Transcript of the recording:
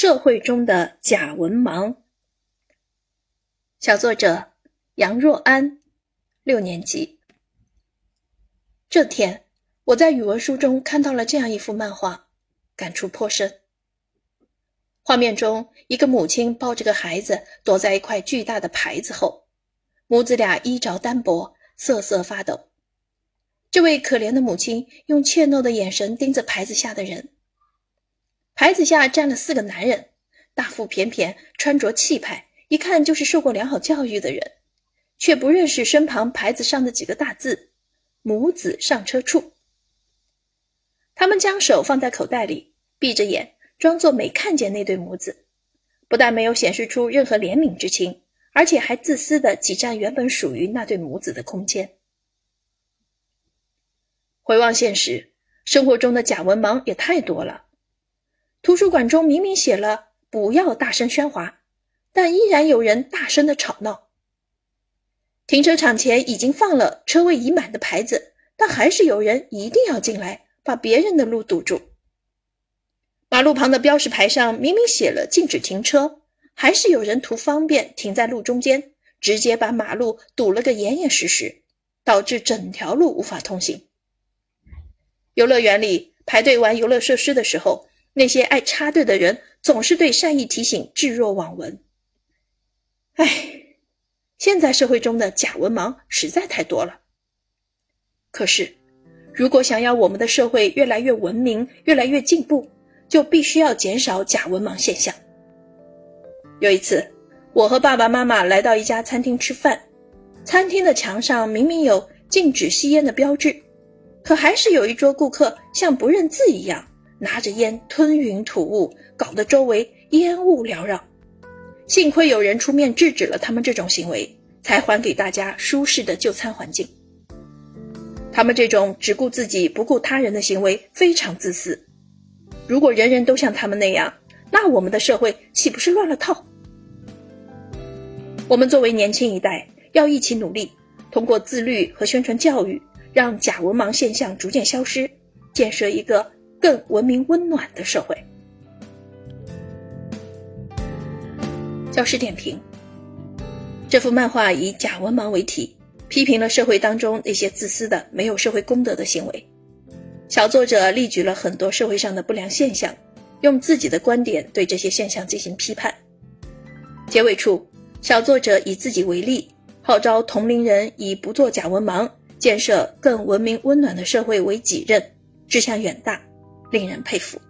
社会中的假文盲。小作者杨若安，六年级。这天，我在语文书中看到了这样一幅漫画，感触颇深。画面中，一个母亲抱着个孩子，躲在一块巨大的牌子后，母子俩衣着单薄，瑟瑟发抖。这位可怜的母亲用怯懦的眼神盯着牌子下的人。牌子下站了四个男人，大腹便便，穿着气派，一看就是受过良好教育的人，却不认识身旁牌子上的几个大字“母子上车处”。他们将手放在口袋里，闭着眼，装作没看见那对母子，不但没有显示出任何怜悯之情，而且还自私地挤占原本属于那对母子的空间。回望现实，生活中的假文盲也太多了。图书馆中明明写了“不要大声喧哗”，但依然有人大声的吵闹。停车场前已经放了“车位已满”的牌子，但还是有人一定要进来，把别人的路堵住。马路旁的标识牌上明明写了“禁止停车”，还是有人图方便停在路中间，直接把马路堵了个严严实实，导致整条路无法通行。游乐园里排队玩游乐设施的时候。那些爱插队的人总是对善意提醒置若罔闻。唉，现在社会中的假文盲实在太多了。可是，如果想要我们的社会越来越文明、越来越进步，就必须要减少假文盲现象。有一次，我和爸爸妈妈来到一家餐厅吃饭，餐厅的墙上明明有禁止吸烟的标志，可还是有一桌顾客像不认字一样。拿着烟吞云吐雾，搞得周围烟雾缭绕。幸亏有人出面制止了他们这种行为，才还给大家舒适的就餐环境。他们这种只顾自己不顾他人的行为非常自私。如果人人都像他们那样，那我们的社会岂不是乱了套？我们作为年轻一代，要一起努力，通过自律和宣传教育，让假文盲现象逐渐消失，建设一个。更文明温暖的社会。教师点评：这幅漫画以假文盲为题，批评了社会当中那些自私的、没有社会公德的行为。小作者例举了很多社会上的不良现象，用自己的观点对这些现象进行批判。结尾处，小作者以自己为例，号召同龄人以不做假文盲、建设更文明温暖的社会为己任，志向远大。令人佩服。